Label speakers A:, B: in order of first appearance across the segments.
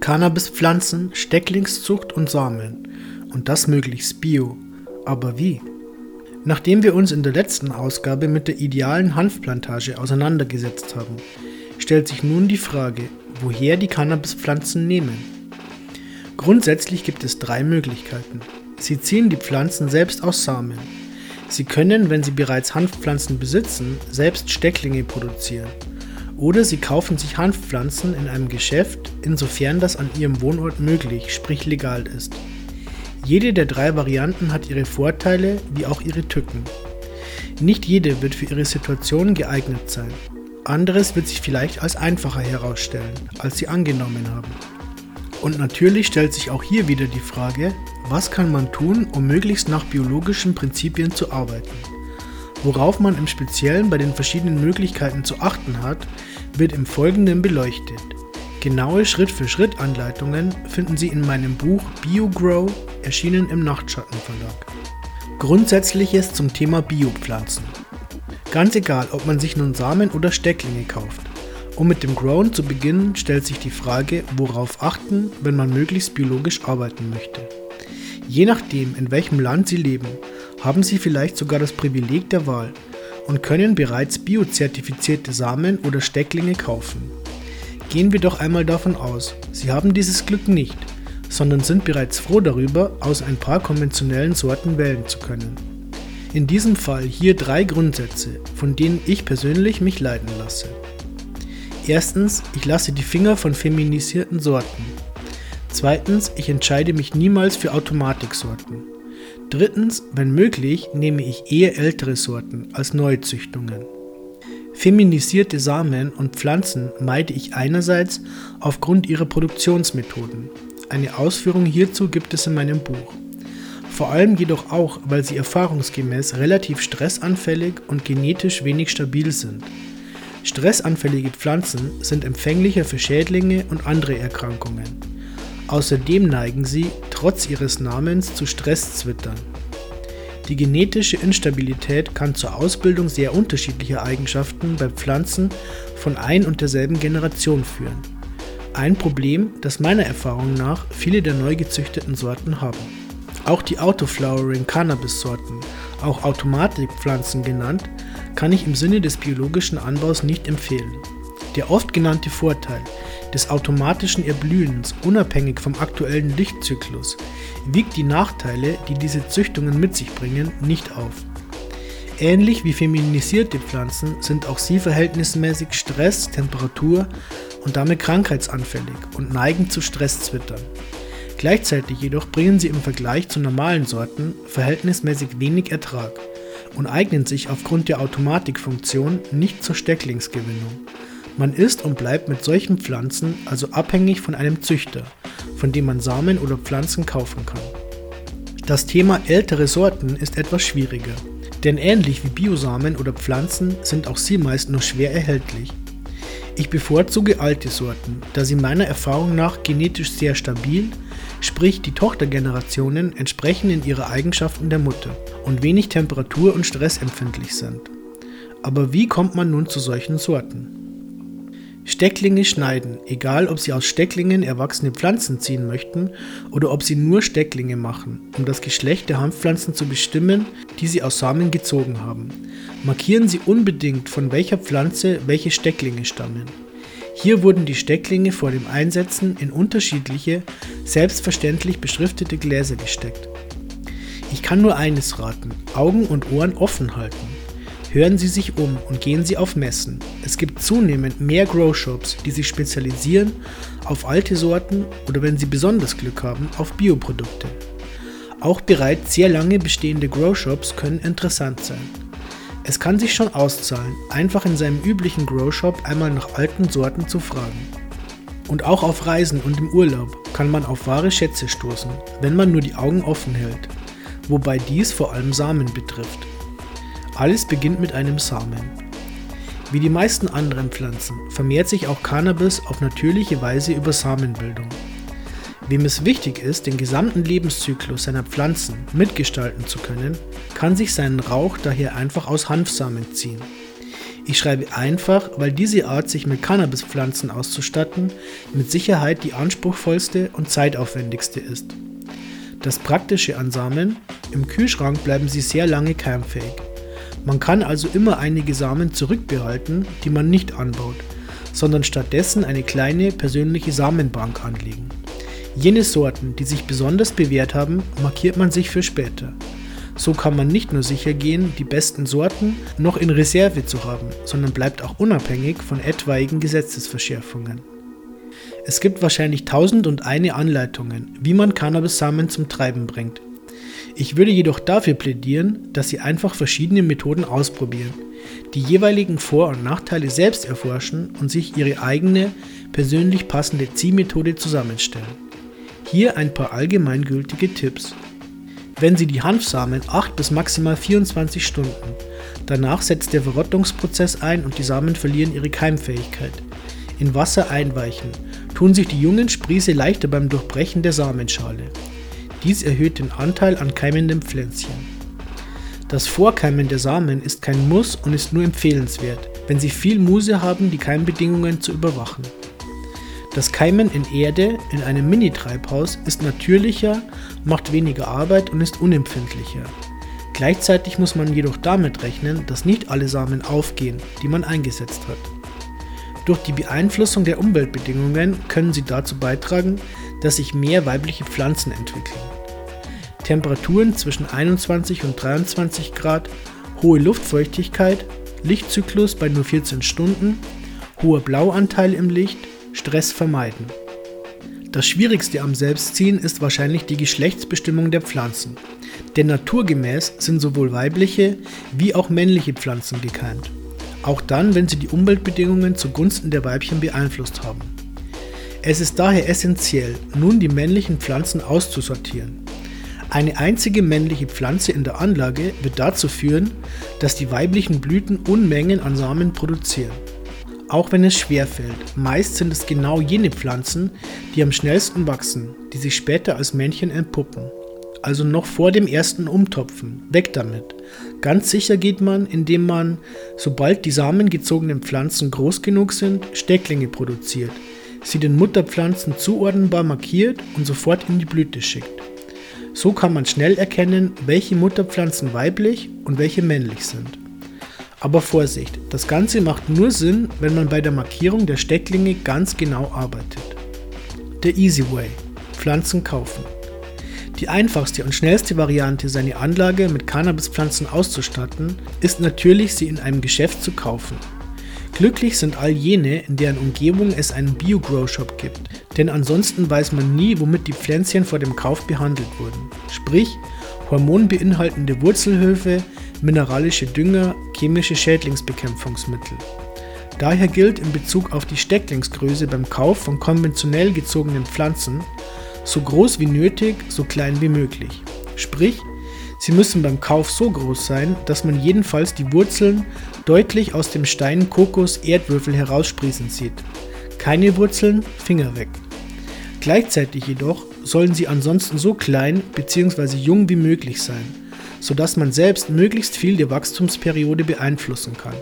A: Cannabispflanzen, Stecklingszucht und Samen. Und das möglichst bio. Aber wie? Nachdem wir uns in der letzten Ausgabe mit der idealen Hanfplantage auseinandergesetzt haben, stellt sich nun die Frage, woher die Cannabispflanzen nehmen. Grundsätzlich gibt es drei Möglichkeiten. Sie ziehen die Pflanzen selbst aus Samen. Sie können, wenn sie bereits Hanfpflanzen besitzen, selbst Stecklinge produzieren. Oder sie kaufen sich Hanfpflanzen in einem Geschäft, insofern das an ihrem Wohnort möglich, sprich legal ist. Jede der drei Varianten hat ihre Vorteile wie auch ihre Tücken. Nicht jede wird für ihre Situation geeignet sein. Anderes wird sich vielleicht als einfacher herausstellen, als sie angenommen haben. Und natürlich stellt sich auch hier wieder die Frage, was kann man tun, um möglichst nach biologischen Prinzipien zu arbeiten? Worauf man im Speziellen bei den verschiedenen Möglichkeiten zu achten hat, wird im Folgenden beleuchtet. Genaue Schritt-für-Schritt-Anleitungen finden Sie in meinem Buch BioGrow, erschienen im Nachtschattenverlag. Grundsätzliches zum Thema Biopflanzen. Ganz egal, ob man sich nun Samen oder Stecklinge kauft. Um mit dem Grown zu beginnen, stellt sich die Frage, worauf achten, wenn man möglichst biologisch arbeiten möchte. Je nachdem, in welchem Land Sie leben, haben Sie vielleicht sogar das Privileg der Wahl und können bereits biozertifizierte Samen oder Stecklinge kaufen. Gehen wir doch einmal davon aus, Sie haben dieses Glück nicht, sondern sind bereits froh darüber, aus ein paar konventionellen Sorten wählen zu können. In diesem Fall hier drei Grundsätze, von denen ich persönlich mich leiten lasse. Erstens, ich lasse die Finger von feminisierten Sorten. Zweitens, ich entscheide mich niemals für Automatiksorten. Drittens, wenn möglich, nehme ich eher ältere Sorten als Neuzüchtungen. Feminisierte Samen und Pflanzen meide ich einerseits aufgrund ihrer Produktionsmethoden. Eine Ausführung hierzu gibt es in meinem Buch. Vor allem jedoch auch, weil sie erfahrungsgemäß relativ stressanfällig und genetisch wenig stabil sind. Stressanfällige Pflanzen sind empfänglicher für Schädlinge und andere Erkrankungen. Außerdem neigen sie, trotz ihres Namens, zu Stresszwittern. Die genetische Instabilität kann zur Ausbildung sehr unterschiedlicher Eigenschaften bei Pflanzen von ein und derselben Generation führen. Ein Problem, das meiner Erfahrung nach viele der neu gezüchteten Sorten haben. Auch die Autoflowering Cannabis-Sorten, auch Automatikpflanzen genannt, kann ich im Sinne des biologischen Anbaus nicht empfehlen. Der oft genannte Vorteil des automatischen Erblühens unabhängig vom aktuellen Lichtzyklus wiegt die Nachteile, die diese Züchtungen mit sich bringen, nicht auf. Ähnlich wie feminisierte Pflanzen sind auch sie verhältnismäßig Stress, Temperatur und damit krankheitsanfällig und neigen zu Stresszwittern. Gleichzeitig jedoch bringen sie im Vergleich zu normalen Sorten verhältnismäßig wenig Ertrag und eignen sich aufgrund der Automatikfunktion nicht zur Stecklingsgewinnung. Man ist und bleibt mit solchen Pflanzen also abhängig von einem Züchter, von dem man Samen oder Pflanzen kaufen kann. Das Thema ältere Sorten ist etwas schwieriger, denn ähnlich wie Biosamen oder Pflanzen sind auch sie meist nur schwer erhältlich. Ich bevorzuge alte Sorten, da sie meiner Erfahrung nach genetisch sehr stabil, sprich die Tochtergenerationen entsprechen in ihre Eigenschaften der Mutter und wenig temperatur- und stressempfindlich sind. Aber wie kommt man nun zu solchen Sorten? Stecklinge schneiden, egal ob Sie aus Stecklingen erwachsene Pflanzen ziehen möchten oder ob Sie nur Stecklinge machen, um das Geschlecht der Hanfpflanzen zu bestimmen, die Sie aus Samen gezogen haben. Markieren Sie unbedingt, von welcher Pflanze welche Stecklinge stammen. Hier wurden die Stecklinge vor dem Einsetzen in unterschiedliche, selbstverständlich beschriftete Gläser gesteckt. Ich kann nur eines raten, Augen und Ohren offen halten. Hören Sie sich um und gehen Sie auf Messen. Es gibt zunehmend mehr Grow Shops, die sich spezialisieren auf alte Sorten oder wenn Sie besonders Glück haben, auf Bioprodukte. Auch bereits sehr lange bestehende Grow Shops können interessant sein. Es kann sich schon auszahlen, einfach in seinem üblichen Grow Shop einmal nach alten Sorten zu fragen. Und auch auf Reisen und im Urlaub kann man auf wahre Schätze stoßen, wenn man nur die Augen offen hält, wobei dies vor allem Samen betrifft. Alles beginnt mit einem Samen. Wie die meisten anderen Pflanzen vermehrt sich auch Cannabis auf natürliche Weise über Samenbildung. Wem es wichtig ist, den gesamten Lebenszyklus seiner Pflanzen mitgestalten zu können, kann sich seinen Rauch daher einfach aus Hanfsamen ziehen. Ich schreibe einfach, weil diese Art, sich mit Cannabispflanzen auszustatten, mit Sicherheit die anspruchsvollste und zeitaufwendigste ist. Das Praktische an Samen, im Kühlschrank bleiben sie sehr lange keimfähig. Man kann also immer einige Samen zurückbehalten, die man nicht anbaut, sondern stattdessen eine kleine persönliche Samenbank anlegen. Jene Sorten, die sich besonders bewährt haben, markiert man sich für später. So kann man nicht nur sicher gehen, die besten Sorten noch in Reserve zu haben, sondern bleibt auch unabhängig von etwaigen Gesetzesverschärfungen. Es gibt wahrscheinlich tausend und eine Anleitungen, wie man Cannabis-Samen zum Treiben bringt. Ich würde jedoch dafür plädieren, dass Sie einfach verschiedene Methoden ausprobieren, die jeweiligen Vor- und Nachteile selbst erforschen und sich Ihre eigene, persönlich passende Ziehmethode zusammenstellen. Hier ein paar allgemeingültige Tipps. Wenn Sie die Hanfsamen 8 bis maximal 24 Stunden, danach setzt der Verrottungsprozess ein und die Samen verlieren ihre Keimfähigkeit. In Wasser einweichen, tun sich die jungen Sprieße leichter beim Durchbrechen der Samenschale. Dies erhöht den Anteil an keimenden Pflänzchen. Das Vorkeimen der Samen ist kein Muss und ist nur empfehlenswert, wenn Sie viel Muse haben, die Keimbedingungen zu überwachen. Das Keimen in Erde in einem Mini-Treibhaus ist natürlicher, macht weniger Arbeit und ist unempfindlicher. Gleichzeitig muss man jedoch damit rechnen, dass nicht alle Samen aufgehen, die man eingesetzt hat. Durch die Beeinflussung der Umweltbedingungen können sie dazu beitragen, dass sich mehr weibliche Pflanzen entwickeln. Temperaturen zwischen 21 und 23 Grad, hohe Luftfeuchtigkeit, Lichtzyklus bei nur 14 Stunden, hoher Blauanteil im Licht, Stress vermeiden. Das Schwierigste am Selbstziehen ist wahrscheinlich die Geschlechtsbestimmung der Pflanzen, denn naturgemäß sind sowohl weibliche wie auch männliche Pflanzen gekeimt, auch dann, wenn sie die Umweltbedingungen zugunsten der Weibchen beeinflusst haben. Es ist daher essentiell, nun die männlichen Pflanzen auszusortieren. Eine einzige männliche Pflanze in der Anlage wird dazu führen, dass die weiblichen Blüten Unmengen an Samen produzieren auch wenn es schwer fällt. Meist sind es genau jene Pflanzen, die am schnellsten wachsen, die sich später als Männchen entpuppen. Also noch vor dem ersten Umtopfen. Weg damit. Ganz sicher geht man, indem man, sobald die samengezogenen Pflanzen groß genug sind, Stecklinge produziert, sie den Mutterpflanzen zuordnenbar markiert und sofort in die Blüte schickt. So kann man schnell erkennen, welche Mutterpflanzen weiblich und welche männlich sind. Aber Vorsicht, das Ganze macht nur Sinn, wenn man bei der Markierung der Stecklinge ganz genau arbeitet. Der Easy Way. Pflanzen kaufen. Die einfachste und schnellste Variante, seine Anlage mit Cannabispflanzen auszustatten, ist natürlich, sie in einem Geschäft zu kaufen. Glücklich sind all jene, in deren Umgebung es einen Bio-Grow-Shop gibt, denn ansonsten weiß man nie, womit die Pflänzchen vor dem Kauf behandelt wurden. Sprich, hormonbeinhaltende Wurzelhöfe, mineralische Dünger, chemische Schädlingsbekämpfungsmittel. Daher gilt in Bezug auf die Stecklingsgröße beim Kauf von konventionell gezogenen Pflanzen so groß wie nötig, so klein wie möglich. Sprich, sie müssen beim Kauf so groß sein, dass man jedenfalls die Wurzeln deutlich aus dem Stein Kokos Erdwürfel heraussprießen sieht. Keine Wurzeln, Finger weg. Gleichzeitig jedoch sollen sie ansonsten so klein bzw. jung wie möglich sein, sodass man selbst möglichst viel der Wachstumsperiode beeinflussen kann.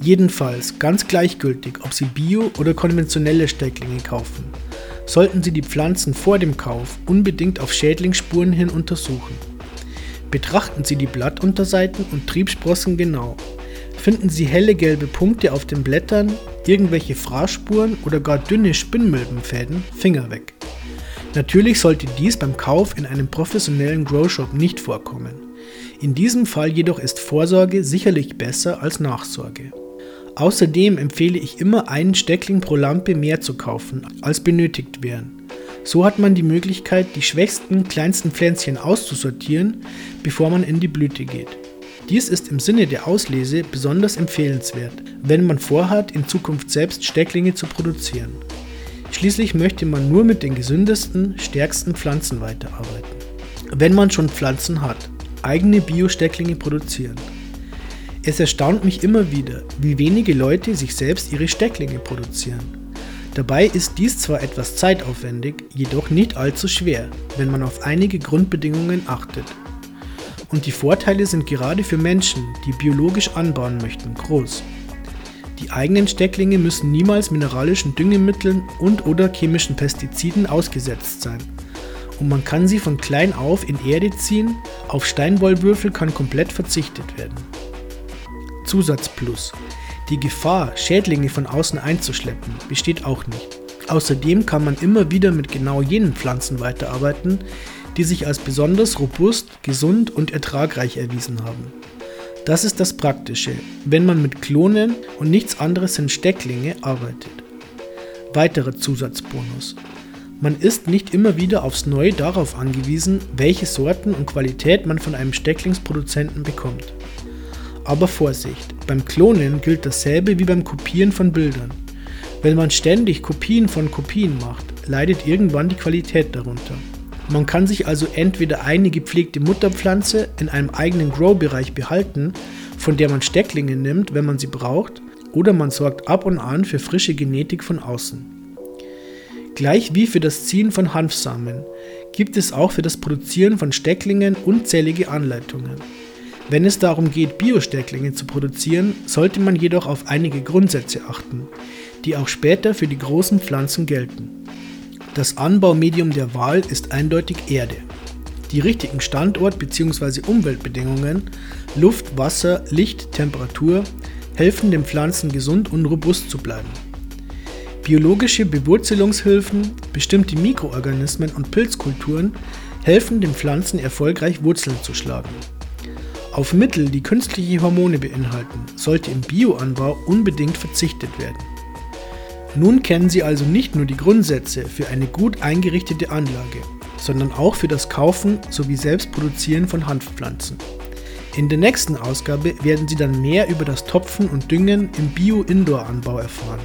A: Jedenfalls ganz gleichgültig, ob Sie Bio- oder konventionelle Stecklinge kaufen, sollten Sie die Pflanzen vor dem Kauf unbedingt auf Schädlingsspuren hin untersuchen. Betrachten Sie die Blattunterseiten und Triebsprossen genau. Finden Sie helle gelbe Punkte auf den Blättern, irgendwelche Fraßspuren oder gar dünne Spinnmilbenfäden, Finger weg. Natürlich sollte dies beim Kauf in einem professionellen Grow Shop nicht vorkommen. In diesem Fall jedoch ist Vorsorge sicherlich besser als Nachsorge. Außerdem empfehle ich immer einen Steckling pro Lampe mehr zu kaufen, als benötigt wären. So hat man die Möglichkeit, die schwächsten, kleinsten Pflänzchen auszusortieren, bevor man in die Blüte geht. Dies ist im Sinne der Auslese besonders empfehlenswert, wenn man vorhat, in Zukunft selbst Stecklinge zu produzieren. Schließlich möchte man nur mit den gesündesten, stärksten Pflanzen weiterarbeiten. Wenn man schon Pflanzen hat, eigene Bio-Stecklinge produzieren. Es erstaunt mich immer wieder, wie wenige Leute sich selbst ihre Stecklinge produzieren. Dabei ist dies zwar etwas zeitaufwendig, jedoch nicht allzu schwer, wenn man auf einige Grundbedingungen achtet. Und die Vorteile sind gerade für Menschen, die biologisch anbauen möchten, groß. Die eigenen Stecklinge müssen niemals mineralischen Düngemitteln und/oder chemischen Pestiziden ausgesetzt sein. Und man kann sie von klein auf in Erde ziehen, auf Steinwollwürfel kann komplett verzichtet werden. Zusatz Plus. Die Gefahr, Schädlinge von außen einzuschleppen, besteht auch nicht. Außerdem kann man immer wieder mit genau jenen Pflanzen weiterarbeiten, die sich als besonders robust, gesund und ertragreich erwiesen haben. Das ist das Praktische, wenn man mit Klonen und nichts anderes sind Stecklinge arbeitet. Weiterer Zusatzbonus. Man ist nicht immer wieder aufs Neue darauf angewiesen, welche Sorten und Qualität man von einem Stecklingsproduzenten bekommt. Aber Vorsicht, beim Klonen gilt dasselbe wie beim Kopieren von Bildern. Wenn man ständig Kopien von Kopien macht, leidet irgendwann die Qualität darunter. Man kann sich also entweder eine gepflegte Mutterpflanze in einem eigenen Grow-Bereich behalten, von der man Stecklinge nimmt, wenn man sie braucht, oder man sorgt ab und an für frische Genetik von außen. Gleich wie für das Ziehen von Hanfsamen gibt es auch für das Produzieren von Stecklingen unzählige Anleitungen. Wenn es darum geht, Biostecklinge zu produzieren, sollte man jedoch auf einige Grundsätze achten, die auch später für die großen Pflanzen gelten. Das Anbaumedium der Wahl ist eindeutig Erde. Die richtigen Standort- bzw. Umweltbedingungen, Luft, Wasser, Licht, Temperatur helfen den Pflanzen gesund und robust zu bleiben. Biologische Bewurzelungshilfen, bestimmte Mikroorganismen und Pilzkulturen helfen den Pflanzen erfolgreich Wurzeln zu schlagen. Auf Mittel, die künstliche Hormone beinhalten, sollte im Bioanbau unbedingt verzichtet werden. Nun kennen Sie also nicht nur die Grundsätze für eine gut eingerichtete Anlage, sondern auch für das Kaufen sowie Selbstproduzieren von Hanfpflanzen. In der nächsten Ausgabe werden Sie dann mehr über das Topfen und Düngen im Bio-Indoor-Anbau erfahren.